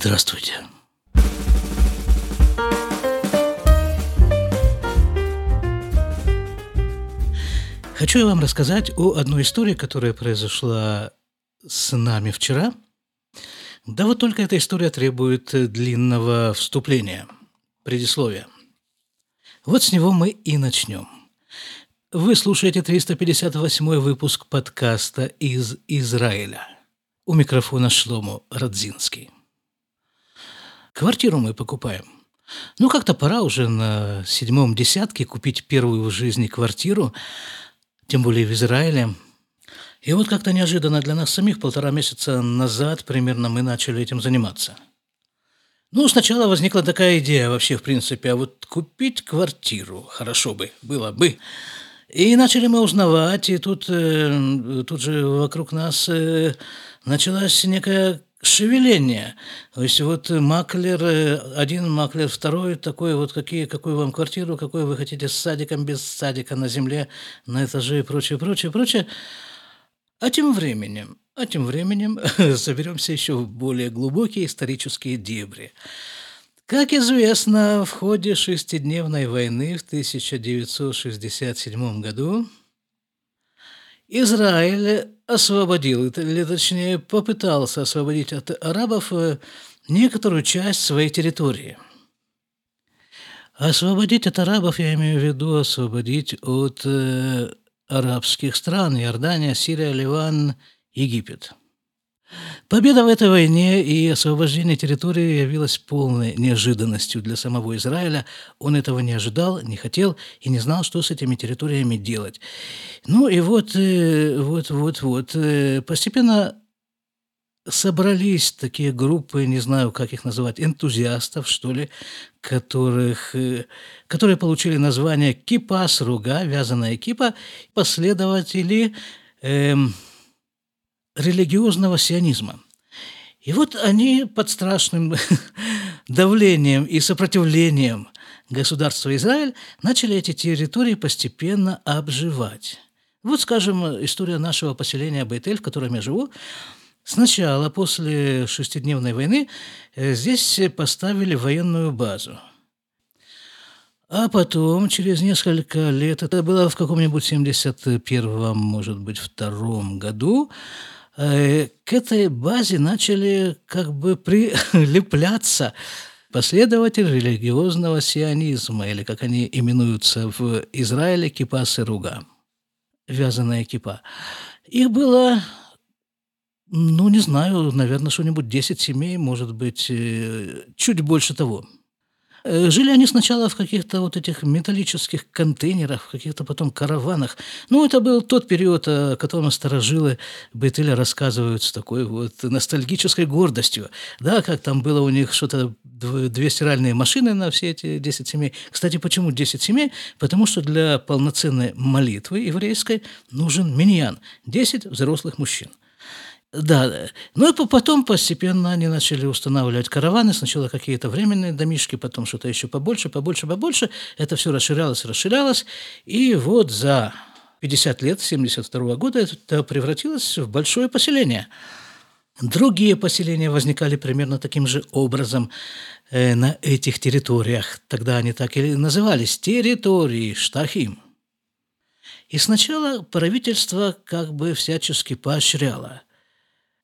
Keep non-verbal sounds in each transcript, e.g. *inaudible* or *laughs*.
Здравствуйте. Хочу я вам рассказать о одной истории, которая произошла с нами вчера. Да вот только эта история требует длинного вступления, предисловия. Вот с него мы и начнем. Вы слушаете 358 выпуск подкаста из Израиля. У микрофона Шлому Радзинский. Квартиру мы покупаем. Ну, как-то пора уже на седьмом десятке купить первую в жизни квартиру, тем более в Израиле. И вот как-то неожиданно для нас самих полтора месяца назад примерно мы начали этим заниматься. Ну, сначала возникла такая идея вообще, в принципе, а вот купить квартиру хорошо бы, было бы. И начали мы узнавать, и тут, э, тут же вокруг нас э, началась некая шевеление. То есть вот маклер, э, один маклер, второй такой, вот какие, какую вам квартиру, какую вы хотите с садиком, без садика, на земле, на этаже и прочее, прочее, прочее. А тем временем, а тем временем *laughs* заберемся еще в более глубокие исторические дебри. Как известно, в ходе шестидневной войны в 1967 году Израиль освободил, или точнее попытался освободить от арабов э, некоторую часть своей территории. Освободить от арабов, я имею в виду освободить от э, арабских стран, Иордания, Сирия, Ливан, Египет – Победа в этой войне и освобождение территории явилось полной неожиданностью для самого Израиля. Он этого не ожидал, не хотел и не знал, что с этими территориями делать. Ну и вот, э, вот, вот, вот. Э, постепенно собрались такие группы, не знаю, как их называть, энтузиастов, что ли, которых, э, которые получили название кипа, сруга, вязаная кипа, последователи эм, религиозного сионизма. И вот они под страшным *laughs* давлением и сопротивлением государства Израиль начали эти территории постепенно обживать. Вот, скажем, история нашего поселения Бейтель, в котором я живу. Сначала, после шестидневной войны, э, здесь поставили военную базу. А потом, через несколько лет, это было в каком-нибудь 71-м, может быть, втором году, к этой базе начали как бы прилепляться *laughs* последователи религиозного сионизма, или как они именуются в Израиле, кипас и руга, вязаная кипа. Их было, ну, не знаю, наверное, что-нибудь 10 семей, может быть, э, чуть больше того – Э, жили они сначала в каких-то вот этих металлических контейнерах, в каких-то потом караванах. Ну, это был тот период, о котором старожилы Бетеля рассказывают с такой вот ностальгической гордостью. Да, как там было у них что-то две стиральные машины на все эти 10 семей. Кстати, почему 10 семей? Потому что для полноценной молитвы еврейской нужен миньян – 10 взрослых мужчин – да, ну и потом постепенно они начали устанавливать караваны, сначала какие-то временные домишки, потом что-то еще побольше, побольше, побольше. Это все расширялось, расширялось, и вот за 50 лет, 72 года, это превратилось в большое поселение. Другие поселения возникали примерно таким же образом э, на этих территориях. Тогда они так и назывались – территории Штахим. И сначала правительство как бы всячески поощряло –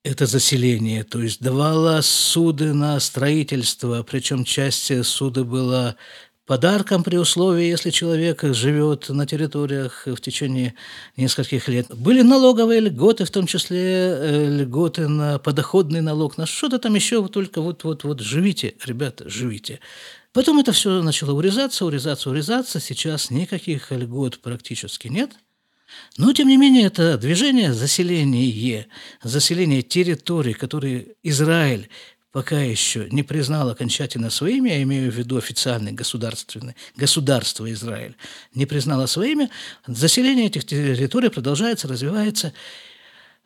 это заселение, то есть давала суды на строительство, причем часть суды была подарком при условии, если человек живет на территориях в течение нескольких лет. Были налоговые льготы, в том числе э, льготы на подоходный налог, на что-то там еще, только вот-вот-вот живите, ребята, живите. Потом это все начало урезаться, урезаться, урезаться. Сейчас никаких льгот практически нет – но, тем не менее, это движение заселение, заселение территорий, которые Израиль пока еще не признал окончательно своими, я имею в виду официальное государственное, государство Израиль, не признало своими, заселение этих территорий продолжается, развивается,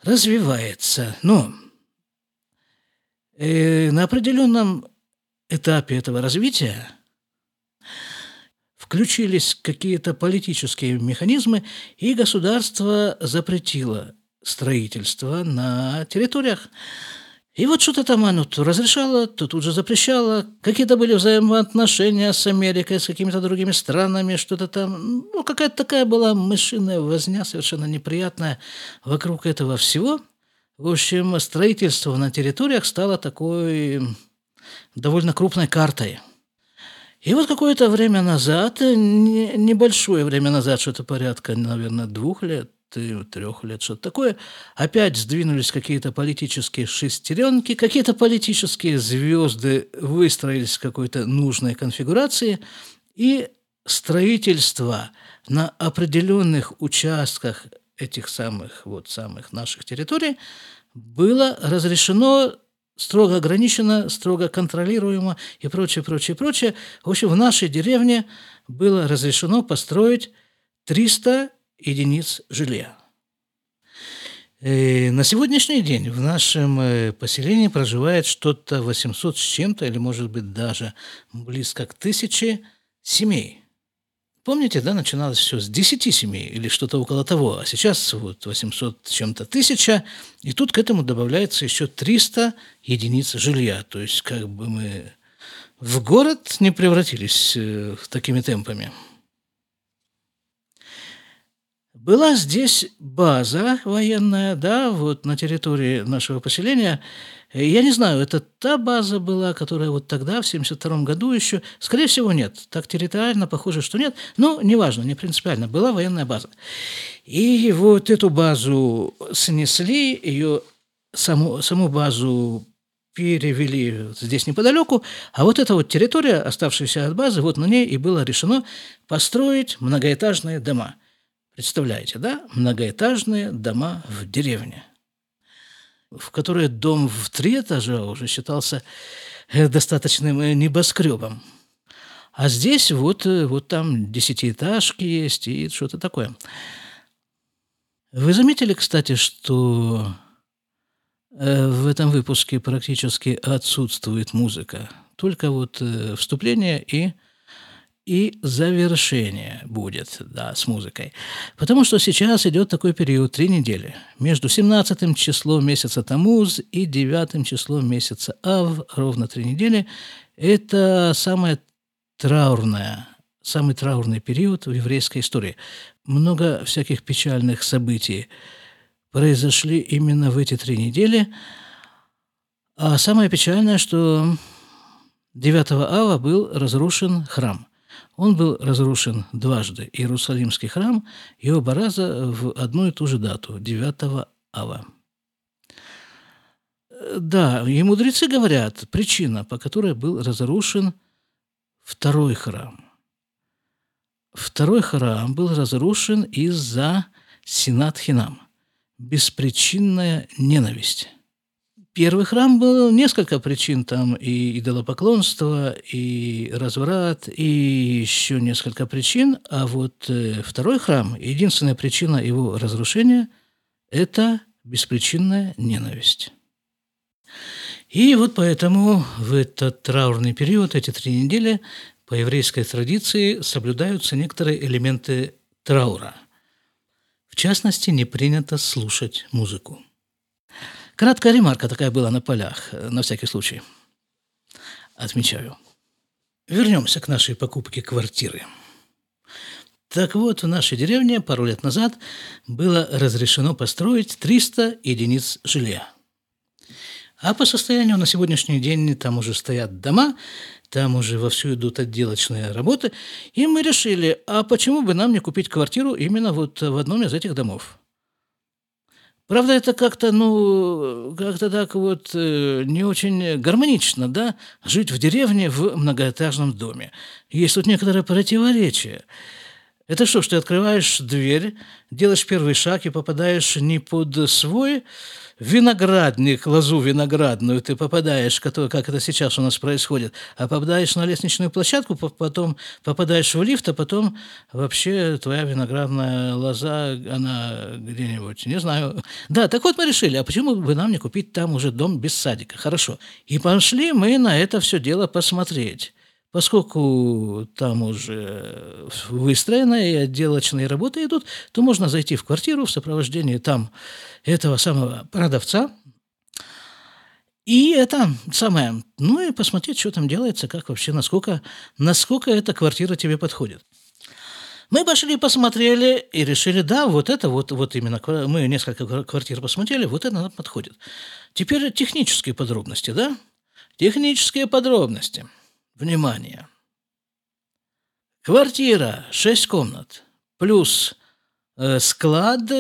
развивается. Но э, на определенном этапе этого развития включились какие-то политические механизмы, и государство запретило строительство на территориях. И вот что-то там оно то разрешало, то тут же запрещало. Какие-то были взаимоотношения с Америкой, с какими-то другими странами, что-то там. Ну, какая-то такая была мышиная возня, совершенно неприятная вокруг этого всего. В общем, строительство на территориях стало такой довольно крупной картой. И вот какое-то время назад, небольшое время назад, что-то порядка, наверное, двух лет, трех лет, что-то такое, опять сдвинулись какие-то политические шестеренки, какие-то политические звезды выстроились в какой-то нужной конфигурации, и строительство на определенных участках этих самых, вот самых наших территорий было разрешено строго ограничено, строго контролируемо и прочее, прочее, прочее. В общем, в нашей деревне было разрешено построить 300 единиц жилья. И на сегодняшний день в нашем э, поселении проживает что-то 800 с чем-то, или, может быть, даже близко к тысяче семей. Помните, да, начиналось все с 10 семей или что-то около того, а сейчас вот 800 с чем-то тысяча, и тут к этому добавляется еще 300 единиц жилья. То есть как бы мы в город не превратились э, такими темпами. Была здесь база военная, да, вот на территории нашего поселения. Я не знаю, это та база была, которая вот тогда, в 72 году еще, скорее всего, нет. Так территориально похоже, что нет, но неважно, не принципиально, была военная база. И вот эту базу снесли, ее саму, саму базу перевели здесь неподалеку, а вот эта вот территория, оставшаяся от базы, вот на ней и было решено построить многоэтажные дома – Представляете, да? Многоэтажные дома в деревне, в которые дом в три этажа уже считался э, достаточным э, небоскребом. А здесь вот, э, вот там десятиэтажки есть и что-то такое. Вы заметили, кстати, что в этом выпуске практически отсутствует музыка. Только вот вступление и и завершение будет, да, с музыкой. Потому что сейчас идет такой период, три недели, между 17 числом месяца Тамуз и 9 числом месяца Ав, ровно три недели. Это самое траурное, самый траурный период в еврейской истории. Много всяких печальных событий произошли именно в эти три недели. А самое печальное, что 9 ава был разрушен храм. Он был разрушен дважды. Иерусалимский храм и оба раза в одну и ту же дату, 9 ава. Да, и мудрецы говорят, причина, по которой был разрушен второй храм. Второй храм был разрушен из-за синат хинам, беспричинная ненависть. Первый храм был несколько причин, там и идолопоклонство, и разврат, и еще несколько причин, а вот э, второй храм, единственная причина его разрушения – это беспричинная ненависть. И вот поэтому в этот траурный период, эти три недели, по еврейской традиции соблюдаются некоторые элементы траура. В частности, не принято слушать музыку. Краткая ремарка такая была на полях, э, на всякий случай. Отмечаю. Вернемся к нашей покупке квартиры. Так вот, в нашей деревне пару лет назад было разрешено построить 300 единиц жилья. А по состоянию на сегодняшний день там уже стоят дома, там уже вовсю идут отделочные работы, и мы решили, а почему бы нам не купить квартиру именно вот в одном из этих домов? Правда, это как-то, ну, как-то так вот э, не очень гармонично, да, жить в деревне в многоэтажном доме. Есть тут некоторое противоречие. Это что, что ты открываешь дверь, делаешь первый шаг и попадаешь не под свой виноградник, лозу виноградную ты попадаешь, как это сейчас у нас происходит, а попадаешь на лестничную площадку, потом попадаешь в лифт, а потом вообще твоя виноградная лоза, она где-нибудь, не знаю. Да, так вот мы решили, а почему бы нам не купить там уже дом без садика? Хорошо. И пошли мы на это все дело посмотреть. Поскольку там уже выстроенные и отделочные работы идут, то можно зайти в квартиру в сопровождении там этого самого продавца И это самое, ну и посмотреть, что там делается, как вообще, насколько, насколько эта квартира тебе подходит. Мы пошли, посмотрели и решили, да, вот это вот, вот именно, мы несколько квартир посмотрели, вот это нам подходит. Теперь технические подробности, да? Технические подробности. Внимание. Квартира, 6 комнат, плюс э, склад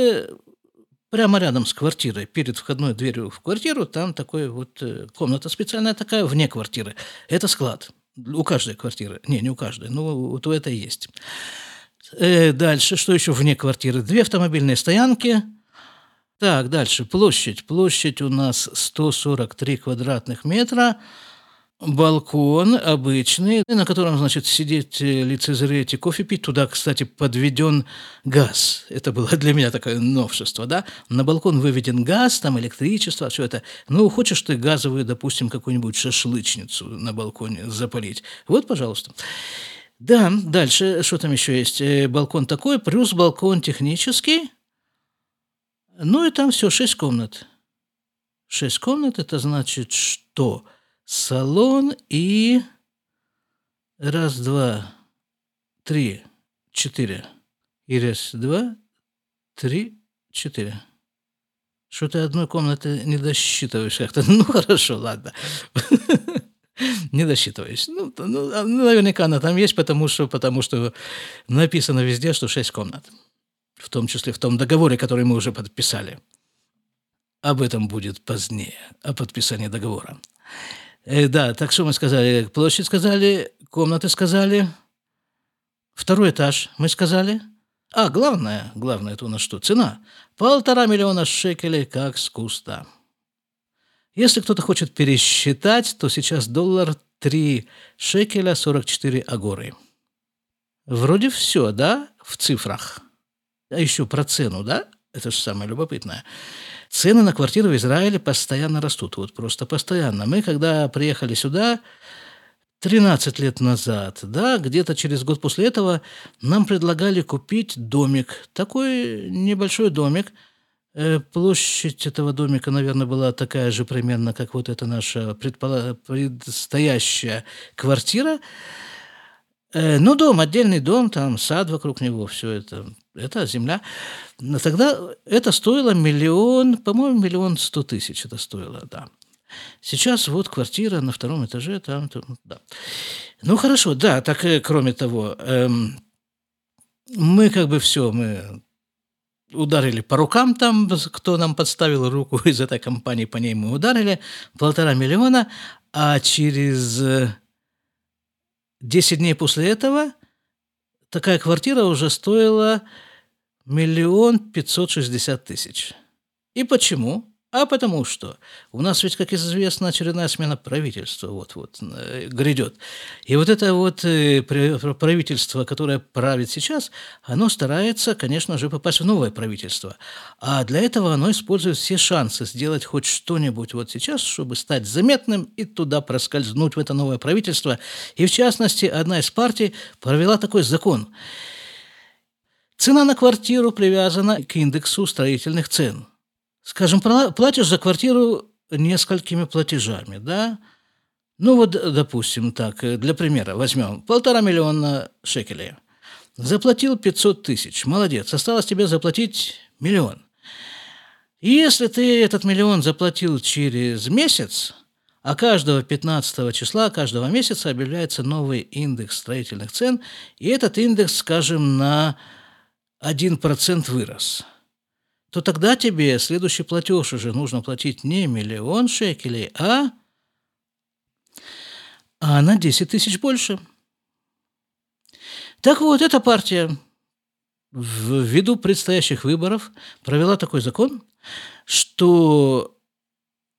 прямо рядом с квартирой, перед входной дверью в квартиру, там такой вот э, комната специальная такая, вне квартиры. Это склад. У каждой квартиры. Не, не у каждой, но вот у этой есть. Э, дальше, что еще вне квартиры? Две автомобильные стоянки. Так, дальше. Площадь. Площадь у нас 143 квадратных метра балкон обычный, на котором, значит, сидеть, э, лицезреть и кофе пить. Туда, кстати, подведен газ. Это было для меня такое новшество, да? На балкон выведен газ, там электричество, все это. Ну, хочешь ты газовую, допустим, какую-нибудь шашлычницу на балконе запалить? Вот, пожалуйста. Да, дальше, что там еще есть? Э, балкон такой, плюс балкон технический. Ну, и там все, шесть комнат. Шесть комнат, это значит, что салон и раз, два, три, четыре. И раз, два, три, четыре. Что ты одной комнаты не досчитываешь как-то. *laughs* Ну, хорошо, ладно. *laughs* Не досчитываюсь. Ну, ну, а, ну, наверняка она там есть, потому что, потому что написано везде, что шесть комнат. В том числе в том договоре, который мы уже подписали. Об этом будет позднее, о подписании договора. Э, да, так что мы сказали? Площадь сказали, комнаты сказали, второй этаж мы сказали. А, главное, главное, это у нас что? Цена. Полтора миллиона шекелей как с куста. Если кто-то хочет пересчитать, то сейчас доллар 3 шекеля 44 агоры. Вроде все, да, в цифрах. А еще про цену, да? Это же самое любопытное. Цены на квартиры в Израиле постоянно растут, вот просто постоянно. Мы, когда приехали сюда, 13 лет назад, да, где-то через год после этого нам предлагали купить домик, такой небольшой домик. Э, площадь этого домика, наверное, была такая же примерно, как вот эта наша предстоящая квартира. Э, ну, дом, отдельный дом, там сад вокруг него, все это, это земля. Но тогда это стоило миллион, по-моему, миллион сто тысяч это стоило, да. Сейчас вот квартира на втором этаже, там, там да. Ну, хорошо, да, так э, кроме того, эм, мы как бы все, мы ударили по рукам там, кто нам подставил руку *laughs* из этой компании, по ней мы ударили, полтора миллиона, а через 10 дней после этого такая квартира уже стоила миллион пятьсот шестьдесят тысяч. И почему? А потому что у нас ведь, как известно, очередная смена правительства вот-вот э, грядет. И вот это вот э, правительство, которое правит сейчас, оно старается, конечно же, попасть в новое правительство. А для этого оно использует все шансы сделать хоть что-нибудь вот сейчас, чтобы стать заметным и туда проскользнуть в это новое правительство. И в частности, одна из партий провела такой закон. Цена на квартиру привязана к индексу строительных цен – скажем, платишь за квартиру несколькими платежами, да? Ну вот, допустим, так, э, для примера возьмем полтора миллиона шекелей. Заплатил 500 тысяч, молодец, осталось тебе заплатить миллион. И если ты этот миллион заплатил через месяц, а каждого 15 числа каждого месяца объявляется новый индекс строительных цен, и этот индекс, скажем, на 1% вырос – то тогда тебе следующий платеж уже нужно платить не миллион шекелей, а, а на 10 тысяч больше. Так вот, эта партия ввиду предстоящих выборов провела такой закон, что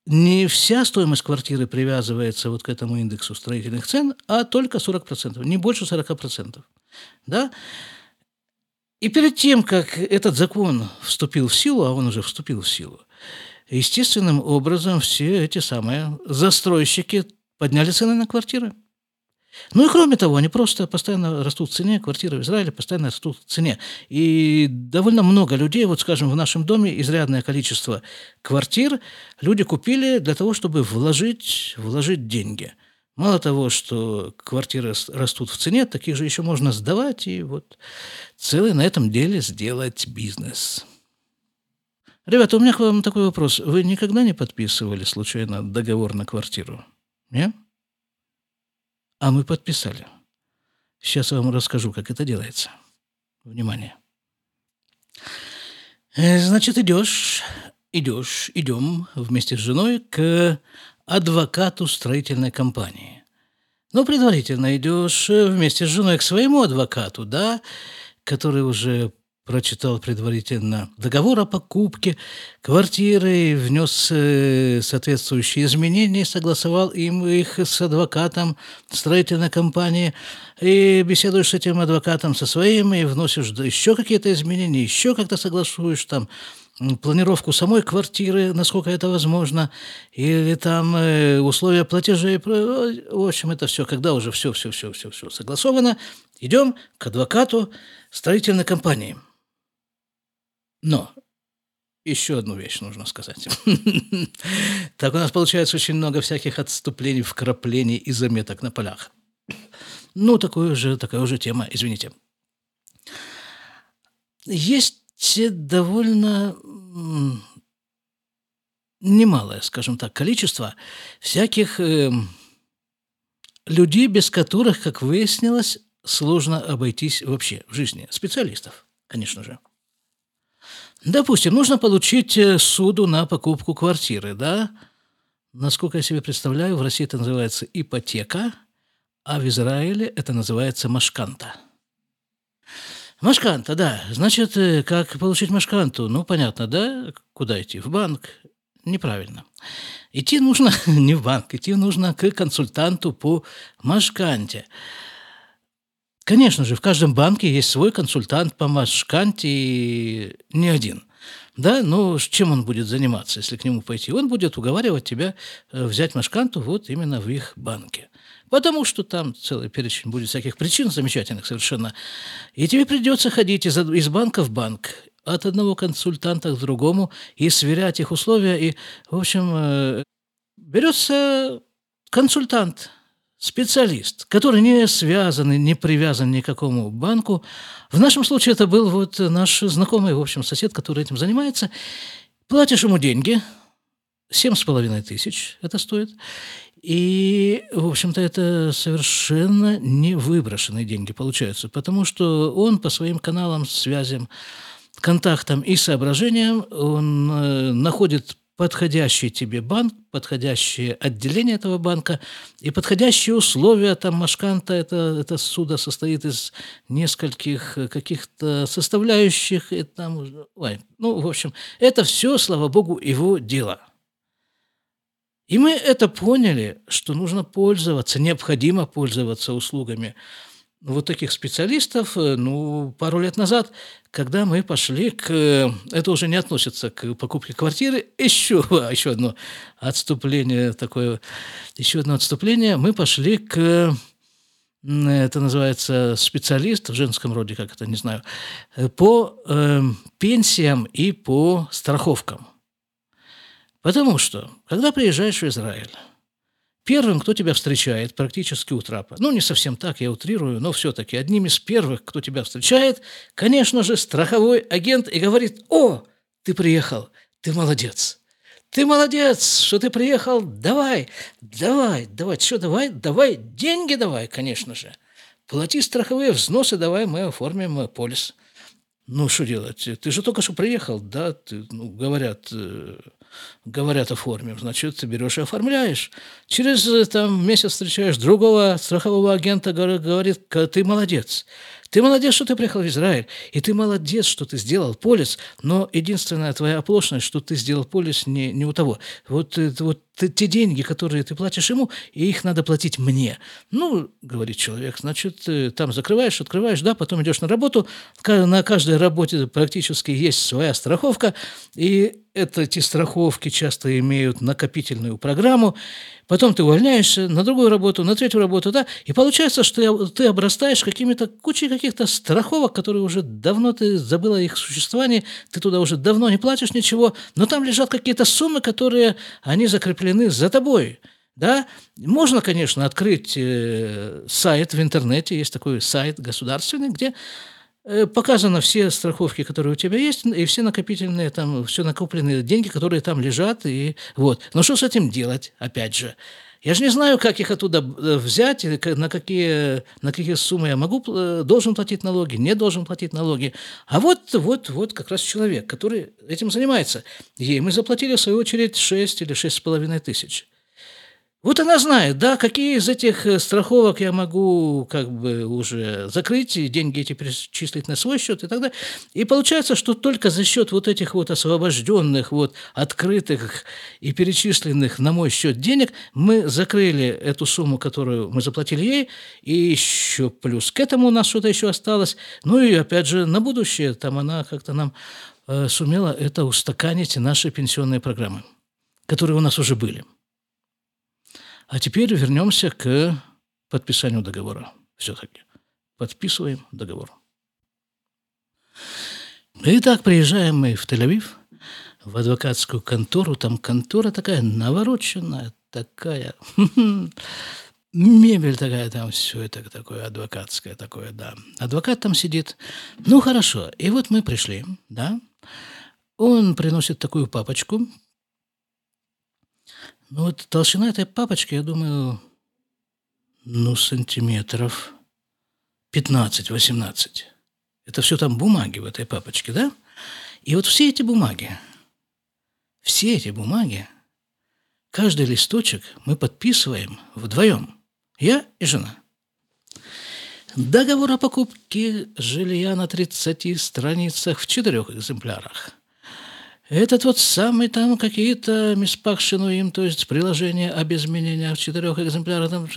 не вся стоимость квартиры привязывается вот к этому индексу строительных цен, а только 40%, не больше 40%. Да? И перед тем, как этот закон вступил в силу, а он уже вступил в силу, естественным образом все эти самые застройщики подняли цены на квартиры. Ну и кроме того, они просто постоянно растут в цене, квартиры в Израиле постоянно растут в цене. И довольно много людей, вот скажем, в нашем доме изрядное количество квартир люди купили для того, чтобы вложить, вложить деньги. Мало того, что квартиры растут в цене, таких же еще можно сдавать и вот целый на этом деле сделать бизнес. Ребята, у меня к вам такой вопрос. Вы никогда не подписывали случайно договор на квартиру? Нет? А мы подписали. Сейчас я вам расскажу, как это делается. Внимание. Э, значит, идешь, идешь, идем вместе с женой к адвокату строительной компании. Ну, предварительно идешь вместе с женой к своему адвокату, да, который уже прочитал предварительно договор о покупке квартиры, внес э, соответствующие изменения, согласовал им их с адвокатом строительной компании, и беседуешь с этим адвокатом со своим, и вносишь еще какие-то изменения, еще как-то согласуешь там планировку самой квартиры, насколько это возможно, или там э, условия платежей. В общем, это все, когда уже все, все, все, все, все согласовано, идем к адвокату строительной компании – но еще одну вещь нужно сказать. *laughs* Так у нас получается очень много всяких отступлений, вкраплений и заметок на полях. Ну, такую же, такая уже тема, извините. Есть довольно немалое, скажем так, количество всяких э, людей, без которых, как выяснилось, сложно обойтись вообще в жизни. Специалистов, конечно же. Допустим, нужно получить э, суду на покупку квартиры, да? Насколько я себе представляю, в России это называется ипотека, а в Израиле это называется машканта. Машканта, да. Значит, э, как получить машканту? Ну, понятно, да? Куда идти? В банк? Неправильно. Идти нужно *laughs* не в банк, идти нужно к консультанту по машканте. Конечно же, в каждом банке есть свой консультант по Машканте, и не один. Да, но чем он будет заниматься, если к нему пойти? Он будет уговаривать тебя э, взять Машканту вот именно в их банке. Потому что там целый перечень будет всяких причин замечательных совершенно. И тебе придется ходить из, из банка в банк, от одного консультанта к другому, и сверять их условия. И, в общем, э, берется консультант – специалист, который не связан и не привязан ни к какому банку. В нашем случае это был вот наш знакомый, в общем, сосед, который этим занимается. Платишь ему деньги, семь с половиной тысяч это стоит. И, в общем-то, это совершенно не выброшенные деньги получаются, потому что он по своим каналам, связям, контактам и соображениям, он э, находит подходящий тебе банк, подходящее отделение этого банка и подходящие условия. Там Машканта, это, это суда состоит из нескольких каких-то составляющих. И там, ой, ну, в общем, это все, слава богу, его дело. И мы это поняли, что нужно пользоваться, необходимо пользоваться услугами вот таких специалистов, э, ну, пару лет назад, когда мы пошли к... Э, это уже не относится к покупке квартиры, *laughs* еще, еще одно отступление такое, еще одно отступление, мы пошли к это называется специалист в женском роде, как это, не знаю, э, по э, пенсиям и по страховкам. Потому что, когда приезжаешь в Израиль, Первым, кто тебя встречает практически у трапа, ну, не совсем так, я утрирую, но все-таки одним из первых, кто тебя встречает, конечно же, страховой агент и говорит, о, ты приехал, ты молодец. Ты молодец, что ты приехал, давай, давай, давай, что давай, давай, деньги давай, конечно же. Плати страховые взносы, давай, мы оформим полис. Ну, что делать? Ты же только что приехал, да? Ты, ну, говорят, э, говорят, оформим, значит, ты берешь и оформляешь. Через э, там, месяц встречаешь другого страхового агента, говорит, ты молодец, Ты молодец, что ты приехал в Израиль, и ты молодец, что ты сделал полис, но единственная твоя оплошность, что ты сделал полис не, не у того. Вот, э, вот те деньги, которые ты платишь ему, и их надо платить мне. Ну, говорит человек, значит, э, там закрываешь, открываешь, да, потом идешь на работу. На каждой работе практически есть своя страховка, и это, эти страховки часто имеют накопительную программу, потом ты увольняешься на другую работу, на третью работу, да, и получается, что ты обрастаешь какими-то кучей каких-то страховок, которые уже давно ты забыла их существование, ты туда уже давно не платишь ничего, но там лежат какие-то суммы, которые, они закреплены за тобой, да, можно, конечно, открыть э, сайт в интернете, есть такой сайт государственный, где Э, показано все страховки, которые у тебя есть, и все накопительные, там, все накопленные деньги, которые там лежат, и вот. Но что с этим делать, опять же? Я же не знаю, как их оттуда э, взять, на какие, на какие суммы я могу, э, должен платить налоги, не должен платить налоги. А вот, вот, вот как раз человек, который этим занимается. Ей мы заплатили, в свою очередь, 6 или 6,5 тысяч. Вот она знает, да, какие из этих э, страховок я могу как бы уже закрыть, и деньги эти перечислить на свой счет и так далее. И получается, что только за счет вот этих вот освобожденных, вот открытых и перечисленных на мой счет денег мы закрыли эту сумму, которую мы заплатили ей, и еще плюс к этому у нас что-то еще осталось. Ну и опять же на будущее там она как-то нам э, сумела это устаканить наши пенсионные программы, которые у нас уже были. А теперь вернемся к подписанию договора. Все-таки подписываем договор. Итак, приезжаем мы в Тель-Авив, в адвокатскую контору. Там контора такая навороченная, такая... Мебель такая там, все это такое адвокатское такое, да. Адвокат там сидит. Ну, хорошо. И вот мы пришли, да. Он приносит такую папочку, ну вот толщина этой папочки, я думаю, ну, сантиметров 15-18. Это все там бумаги в этой папочке, да? И вот все эти бумаги, все эти бумаги, каждый листочек мы подписываем вдвоем. Я и жена. Договор о покупке жилья на 30 страницах в четырех экземплярах – это тот самый там какие-то миспакшинуим, то есть приложение об изменениях в четырех экземплярах. Там.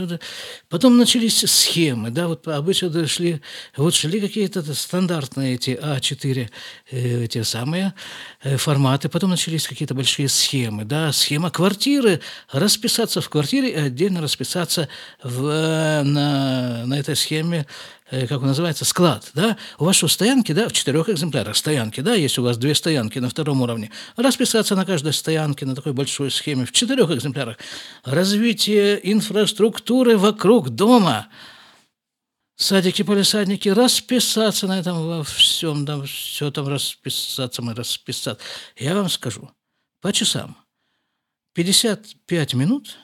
Потом начались схемы, да, вот обычно шли, вот шли какие-то стандартные эти А4, э, те самые э, форматы, потом начались какие-то большие схемы, да, схема квартиры, расписаться в квартире и отдельно расписаться в, э, на, на этой схеме как он называется, склад, да, у вас что, стоянки, да, в четырех экземплярах? Стоянки, да, есть у вас две стоянки на втором уровне, расписаться на каждой стоянке на такой большой схеме в четырех экземплярах, развитие инфраструктуры вокруг дома, садики, полисадники, расписаться на этом во всем, там, все там расписаться, мы расписаться. Я вам скажу, по часам, 55 минут,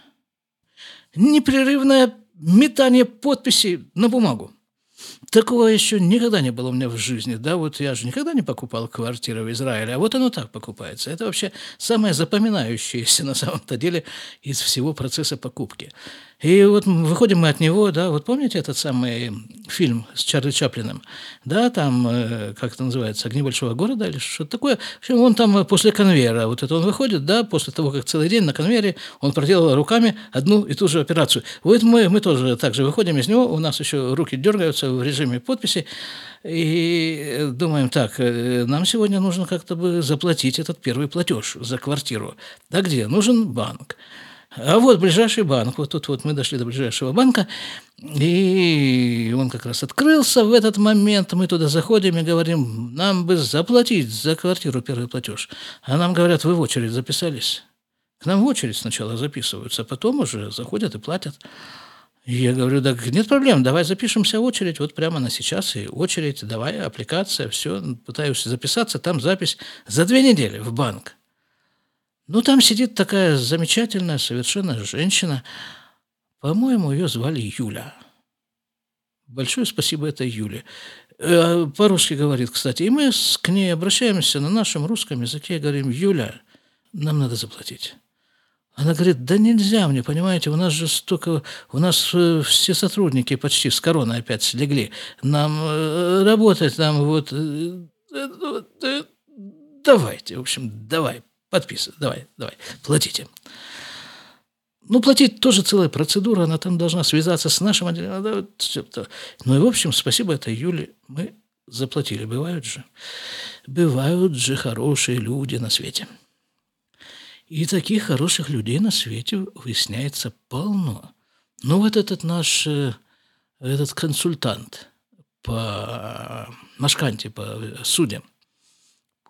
непрерывное метание подписей на бумагу. Такого еще никогда не было у меня в жизни. Да, вот я же никогда не покупал квартиру в Израиле, а вот оно так покупается. Это вообще самое запоминающееся *laughs* на самом-то деле из всего процесса покупки. И вот выходим мы от него, да, вот помните этот самый фильм с Чарли Чаплином? Да, там, э, как это называется, «Огни большого города» или что-то такое. В общем, он там после конвейера, вот это он выходит, да, после того, как целый день на конвейере он проделал руками одну и ту же операцию. Вот мы, мы тоже также выходим из него, у нас еще руки дергаются в режиме подписи, и думаем, так, э, нам сегодня нужно как-то бы заплатить этот первый платеж за квартиру. Да где? Нужен банк. А вот ближайший банк, вот тут вот мы дошли до ближайшего банка, и он как раз открылся в этот момент, мы туда заходим и говорим, нам бы заплатить за квартиру первый платеж. А нам говорят, вы в очередь записались. К нам в очередь сначала записываются, а потом уже заходят и платят. Я говорю, да нет проблем, давай запишемся в очередь, вот прямо на сейчас, и очередь, давай, аппликация, все, пытаюсь записаться, там запись за две недели в банк. Ну, там сидит такая замечательная совершенно женщина. По-моему, ее звали Юля. Большое спасибо этой Юле. Э, по-русски говорит, кстати. И мы к ней обращаемся на нашем русском языке, говорим, Юля, нам надо заплатить. Она говорит, да нельзя мне, понимаете, у нас же столько, у нас э, все сотрудники почти с короной опять слегли. Нам э, работать, нам вот... Давайте, в общем, давай, подписывай, давай, давай, платите. Ну, платить тоже целая процедура, она там должна связаться с нашим отделением. Ну и, в общем, спасибо этой Юле, мы заплатили. Бывают же, бывают же хорошие люди на свете. И таких хороших людей на свете выясняется полно. Ну вот этот наш, э, этот консультант по Машканте, по судьям,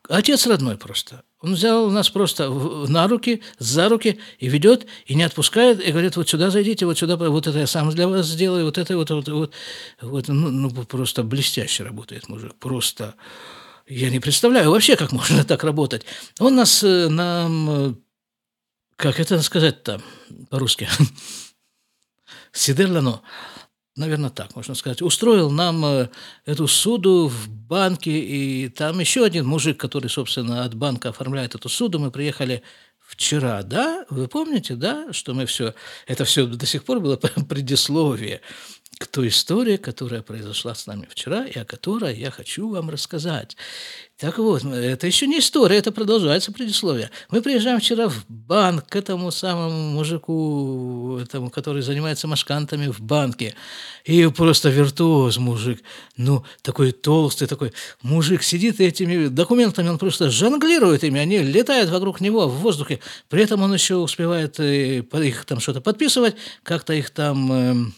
отец родной просто. Он взял нас просто на руки, за руки и ведет, и не отпускает, и говорит, вот сюда зайдите, вот сюда, вот это я сам для вас сделаю, вот это, вот, вот, вот, вот ну, ну, просто блестяще работает мужик, просто я не представляю вообще, как *laughs* можно так работать. Он нас, э, нам э, как это сказать-то по-русски? *laughs* Сидерлано, наверное, так можно сказать, устроил нам э, эту суду в банке, и там еще один мужик, который, собственно, от банка оформляет эту суду, мы приехали вчера, да? Вы помните, да, что мы все, это все до сих пор было *laughs* предисловие к той истории, которая произошла с нами вчера и о которой я хочу вам рассказать. Так вот, это еще не история, это продолжается предисловие. Мы приезжаем вчера в банк к этому самому мужику, этому, который занимается машкантами в банке. И просто виртуоз мужик. Ну, такой толстый, такой мужик сидит и этими документами, он просто жонглирует ими, они летают вокруг него в воздухе. При этом он еще успевает э, их там что-то подписывать, как-то их там эм,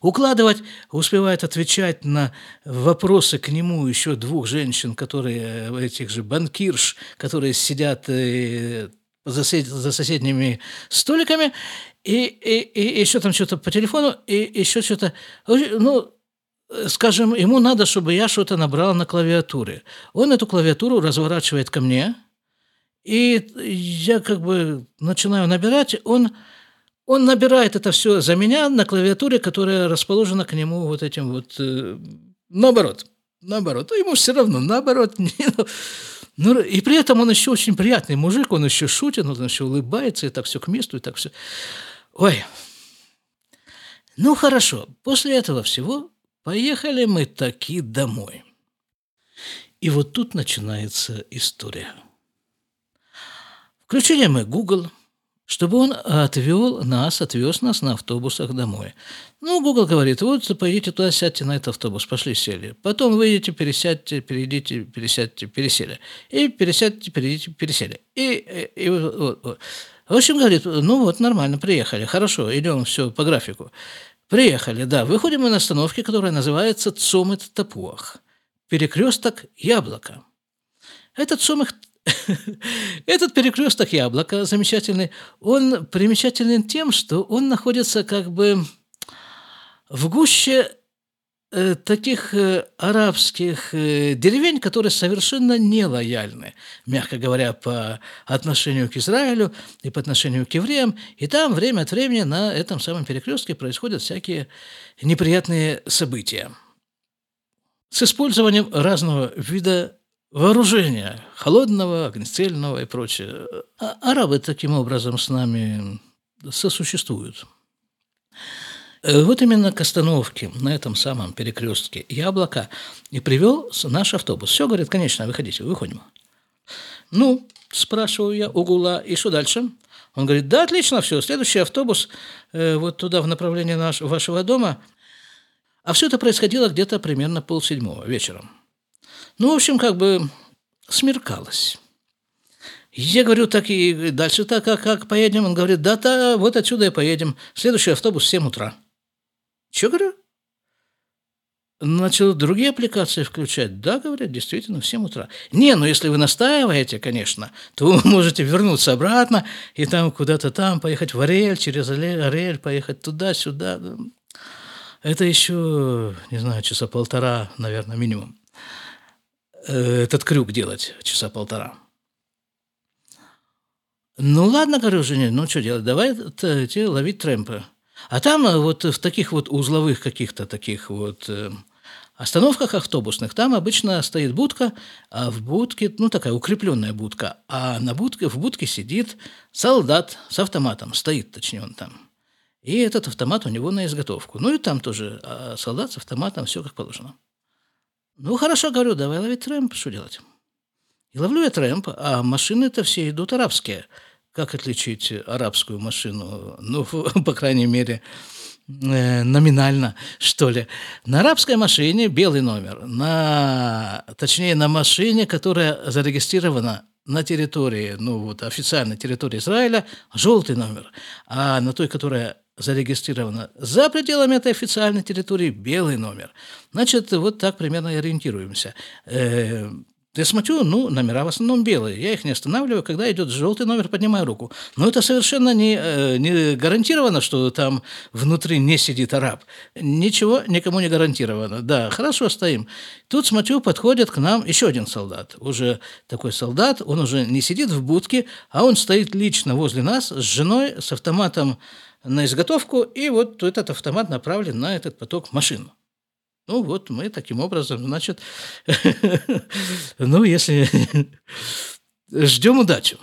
укладывать, успевает отвечать на вопросы к нему еще двух женщин, которые, э, этих же банкирш, которые сидят э, за, за соседними столиками, и, и, и еще там что-то по телефону, и еще что-то, ну, скажем, ему надо, чтобы я что-то набрал на клавиатуре. Он эту клавиатуру разворачивает ко мне, и я как бы начинаю набирать, он он набирает это все за меня на клавиатуре, которая расположена к нему вот этим вот... Э, наоборот. Наоборот. Ему все равно. Наоборот. *laughs* Ну, ну, и при этом он еще очень приятный мужик, он еще шутит, он еще улыбается, и так все к месту, и так все. Ой. Ну, хорошо. После этого всего поехали мы таки домой. И вот тут начинается история. Включили мы Google – чтобы он отвел нас, отвез нас на автобусах домой. Ну, Google говорит, вот пойдите туда, сядьте на этот автобус, пошли, сели. Потом выйдете, пересядьте, перейдите, пересядьте, пересели. И пересядьте, перейдите, пересели. И, и, и вот, вот. В общем, говорит, ну вот, нормально, приехали, хорошо, идем все по графику. Приехали, да, выходим мы на остановке, которая называется Цомет Тапуах. Перекресток Яблоко. Этот Цомет *laughs* Этот перекресток яблока замечательный, он примечателен тем, что он находится как бы в гуще э, таких э, арабских э, деревень, которые совершенно не лояльны, мягко говоря, по отношению к Израилю и по отношению к евреям. И там время от времени на этом самом перекрестке происходят всякие неприятные события с использованием разного вида вооружения, холодного, огнестрельного и прочее. А арабы таким образом с нами сосуществуют. Э, вот именно к остановке на этом самом перекрестке Яблоко и привел наш автобус. Все, говорит, конечно, выходите, выходим. Ну, спрашиваю я у Гула, и что дальше? Он говорит, да, отлично, все, следующий автобус э, вот туда, в направлении наш, вашего дома. А все это происходило где-то примерно полседьмого вечером. Ну, в общем, как бы смеркалось. Я говорю, так и дальше так, как, как поедем? Он говорит, да, да, вот отсюда и поедем. Следующий автобус в 7 утра. Че, говорю? Начал другие аппликации включать. Да, говорят, действительно, в 7 утра. Не, ну если вы настаиваете, конечно, то вы можете вернуться обратно и там куда-то там поехать в Ариэль, через Ариэль поехать туда-сюда. Это еще, не знаю, часа полтора, наверное, минимум. Э, этот крюк делать часа полтора. Ну ладно, говорю жене, ну что делать, давай идти ловить трэмпы. А там э, вот в таких вот узловых каких-то таких вот э, остановках автобусных там обычно стоит будка, а в будке, ну такая укрепленная будка, а на будке, в будке сидит солдат с автоматом, стоит точнее он там. И этот автомат у него на изготовку. Ну и там тоже а солдат с автоматом, все как положено. Ну хорошо, говорю, давай ловить трэмп, что делать? И ловлю я трэмп, а машины-то все идут арабские. Как отличить арабскую машину? Ну, *laughs* по крайней мере, э, номинально, что ли. На арабской машине белый номер, на, точнее, на машине, которая зарегистрирована на территории, ну вот официальной территории Израиля, желтый номер, а на той, которая зарегистрирована за пределами этой официальной территории, белый номер. Значит, вот так примерно и ориентируемся. Э, я смотрю, ну, номера в основном белые. Я их не останавливаю. Когда идет желтый номер, поднимаю руку. Но это совершенно не, э, не гарантировано, что там внутри не сидит араб. Ничего никому не гарантировано. Да, хорошо стоим. Тут, смотрю, подходит к нам еще один солдат. Уже такой солдат, он уже не сидит в будке, а он стоит лично возле нас с женой, с автоматом на изготовку, и вот этот автомат направлен на этот поток машин. Ну вот мы таким образом, значит, *laughs* ну если *laughs* ждем удачу.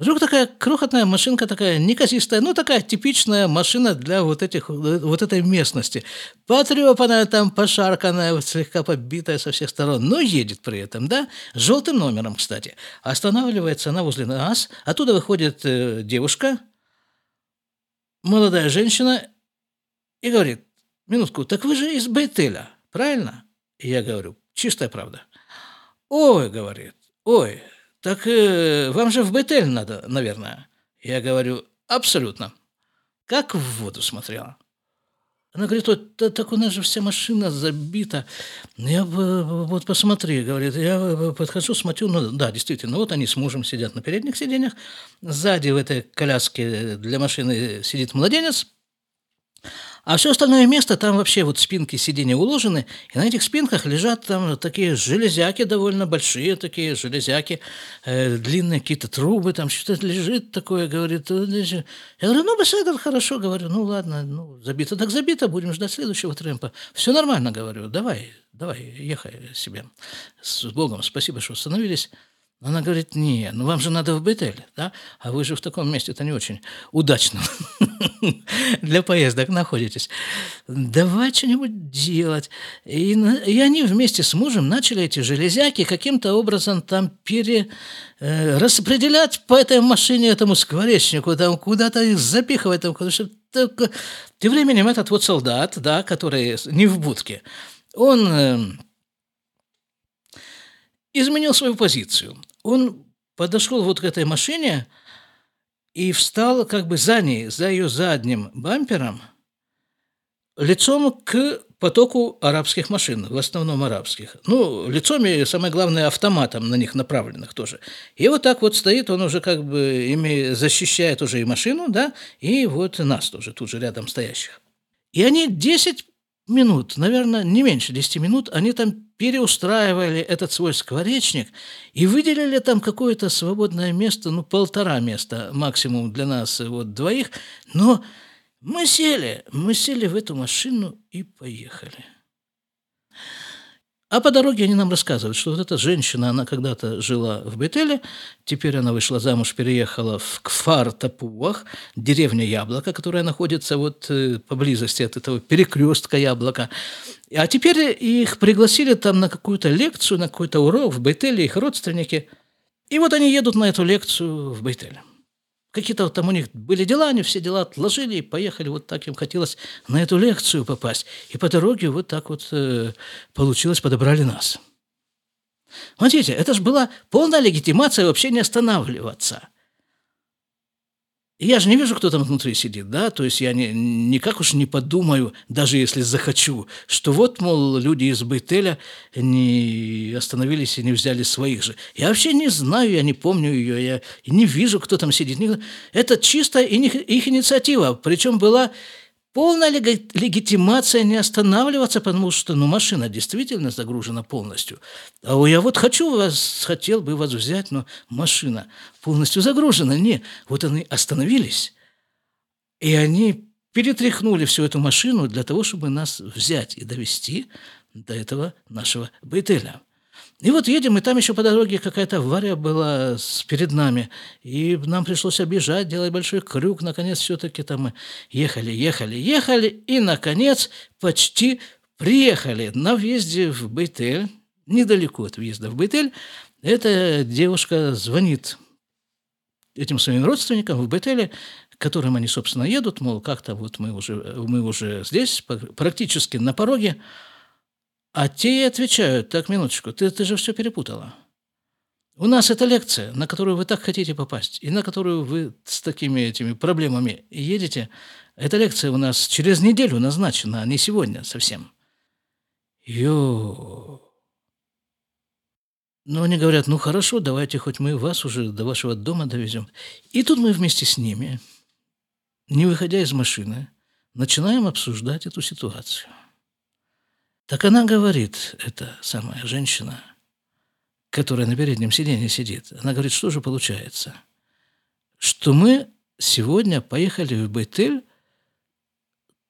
Вдруг такая крохотная машинка, такая неказистая, ну, такая типичная машина для вот, этих, вот этой местности. Потрепанная там, пошарканная, слегка побитая со всех сторон, но едет при этом, да, с желтым номером, кстати. Останавливается она возле нас, оттуда выходит э, девушка, молодая женщина, и говорит, минутку, так вы же из Бейтеля, правильно? И я говорю, чистая правда. Ой, говорит, ой, так э, вам же в Бейтель надо, наверное. Я говорю, абсолютно. Как в воду смотрела. Она говорит, вот так у нас же вся машина забита. Я вот посмотри, говорит, я подхожу, смотрю, ну да, действительно, вот они с мужем сидят на передних сиденьях, сзади в этой коляске для машины сидит младенец, а все остальное место, там вообще вот спинки сиденья уложены, и на этих спинках лежат там такие железяки довольно большие, такие железяки, э, длинные какие-то трубы, там что-то лежит такое, говорит. «Э, я говорю, ну, Беседер, хорошо, говорю, ну, ладно, ну, забито так забито, будем ждать следующего трэмпа. Все нормально, говорю, давай, давай, ехай себе. С Богом, спасибо, что остановились. Она говорит, не, ну вам же надо в Бетель, да? А вы же в таком месте это не очень удачно *laughs* *laughs* для поездок находитесь. Давай что-нибудь делать. И, и они вместе с мужем начали эти железяки каким-то образом там пере, э, распределять по этой машине, этому скворечнику, там куда-то их запихивать. Там, потому что так, тем временем этот вот солдат, да, который не в будке, он... Э, изменил свою позицию он подошел вот к этой машине и встал как бы за ней, за ее задним бампером, лицом к потоку арабских машин, в основном арабских. Ну, лицом и, самое главное, автоматом на них направленных тоже. И вот так вот стоит, он уже как бы ими защищает уже и машину, да, и вот нас тоже тут же рядом стоящих. И они 10 минут, наверное, не меньше 10 минут, они там переустраивали этот свой скворечник и выделили там какое-то свободное место, ну, полтора места максимум для нас, вот двоих, но мы сели, мы сели в эту машину и поехали. А по дороге они нам рассказывают, что вот эта женщина, она когда-то жила в Бетеле, теперь она вышла замуж, переехала в Кфар-Тапуах, деревня Яблоко, которая находится вот э, поблизости от этого перекрестка Яблока. А теперь их пригласили там на какую-то лекцию, на какой-то урок в Бетеле, их родственники. И вот они едут на эту лекцию в Бетеле. Какие-то там у них были дела, они все дела отложили и поехали. Вот так им хотелось на эту лекцию попасть. И по дороге вот так вот э, получилось, подобрали нас. Смотрите, это же была полная легитимация вообще не останавливаться – я же не вижу, кто там внутри сидит, да, то есть я не, никак уж не подумаю, даже если захочу, что вот, мол, люди из Бейтеля не остановились и не взяли своих же. Я вообще не знаю, я не помню ее, я не вижу, кто там сидит. Это чисто их инициатива, причем была Полная легитимация не останавливаться, потому что ну, машина действительно загружена полностью. А я вот хочу вас, хотел бы вас взять, но машина полностью загружена. Не, вот они остановились, и они перетряхнули всю эту машину для того, чтобы нас взять и довести до этого нашего Бейтеля. И вот едем, и там еще по дороге какая-то авария была перед нами. И нам пришлось обижать, делать большой крюк. Наконец, все-таки там мы ехали, ехали, ехали. И, наконец, почти приехали на въезде в Бейтель. Недалеко от въезда в Бейтель. Эта девушка звонит этим своим родственникам в Бетеле, к которым они, собственно, едут, мол, как-то вот мы уже, мы уже здесь, практически на пороге, а те отвечают, так, минуточку, ты, ты же все перепутала. У нас это лекция, на которую вы так хотите попасть, и на которую вы с такими этими проблемами едете. Эта лекция у нас через неделю назначена, а не сегодня совсем. Ё. Но они говорят, ну хорошо, давайте хоть мы вас уже до вашего дома довезем. И тут мы вместе с ними, не выходя из машины, начинаем обсуждать эту ситуацию. Так она говорит, эта самая женщина, которая на переднем сиденье сидит, она говорит, что же получается? Что мы сегодня поехали в Бетель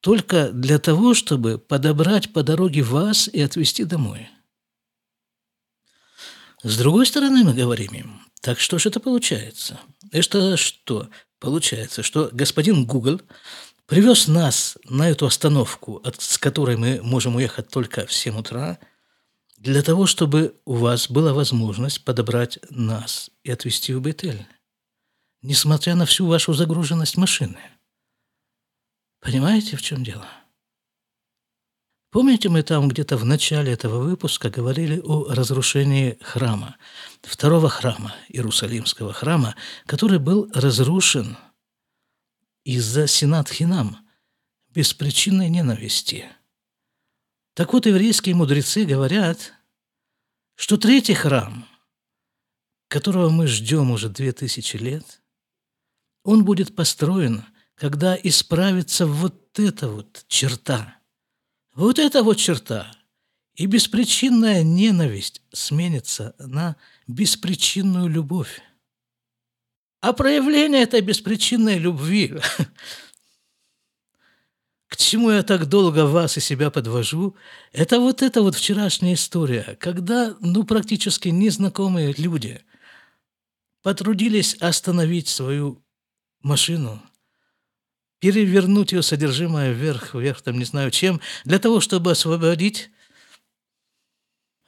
только для того, чтобы подобрать по дороге вас и отвезти домой. С другой стороны, мы говорим им, так что же это получается? Это что? Получается, что господин Google привез нас на эту остановку, от, с которой мы можем уехать только в 7 утра, для того, чтобы у вас была возможность подобрать нас и отвезти в Бетель, несмотря на всю вашу загруженность машины. Понимаете, в чем дело? Помните, мы там где-то в начале этого выпуска говорили о разрушении храма, второго храма, Иерусалимского храма, который был разрушен – из-за синат-хинам, беспричинной ненависти. Так вот, еврейские мудрецы говорят, что третий храм, которого мы ждем уже две тысячи лет, он будет построен, когда исправится вот эта вот черта. Вот эта вот черта. И беспричинная ненависть сменится на беспричинную любовь. А проявление этой беспричинной любви, *laughs* к чему я так долго вас и себя подвожу, это вот эта вот вчерашняя история, когда, ну, практически незнакомые люди потрудились остановить свою машину, перевернуть ее содержимое вверх, вверх, там не знаю чем, для того, чтобы освободить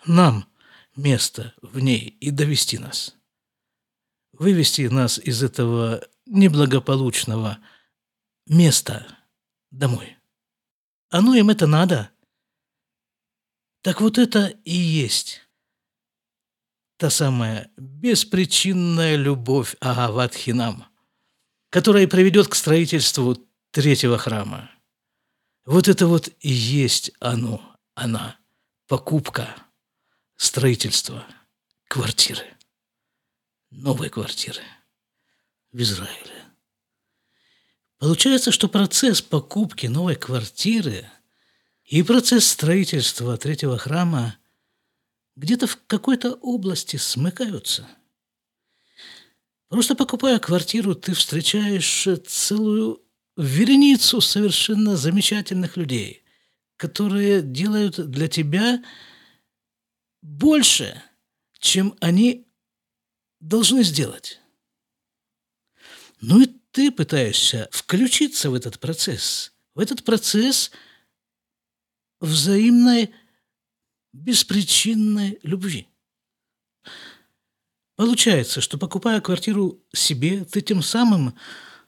нам место в ней и довести нас вывести нас из этого неблагополучного места домой. Оно им это надо. Так вот это и есть та самая беспричинная любовь Агаватхинам, которая приведет к строительству третьего храма. Вот это вот и есть оно, она, покупка, строительство квартиры новой квартиры в Израиле. Получается, что процесс покупки новой квартиры и процесс строительства третьего храма где-то в какой-то области смыкаются. Просто покупая квартиру, ты встречаешь целую вереницу совершенно замечательных людей, которые делают для тебя больше, чем они должны сделать. Ну и ты пытаешься включиться в этот процесс, в этот процесс взаимной беспричинной любви. Получается, что покупая квартиру себе, ты тем самым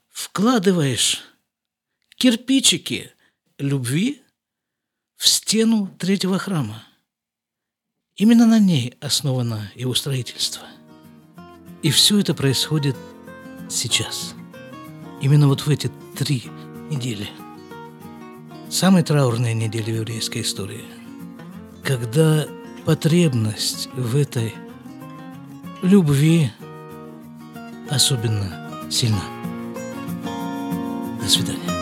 вкладываешь кирпичики любви в стену третьего храма. Именно на ней основано его строительство – и все это происходит сейчас. Именно вот в эти три недели. Самые траурные недели в еврейской истории. Когда потребность в этой любви особенно сильна. До свидания.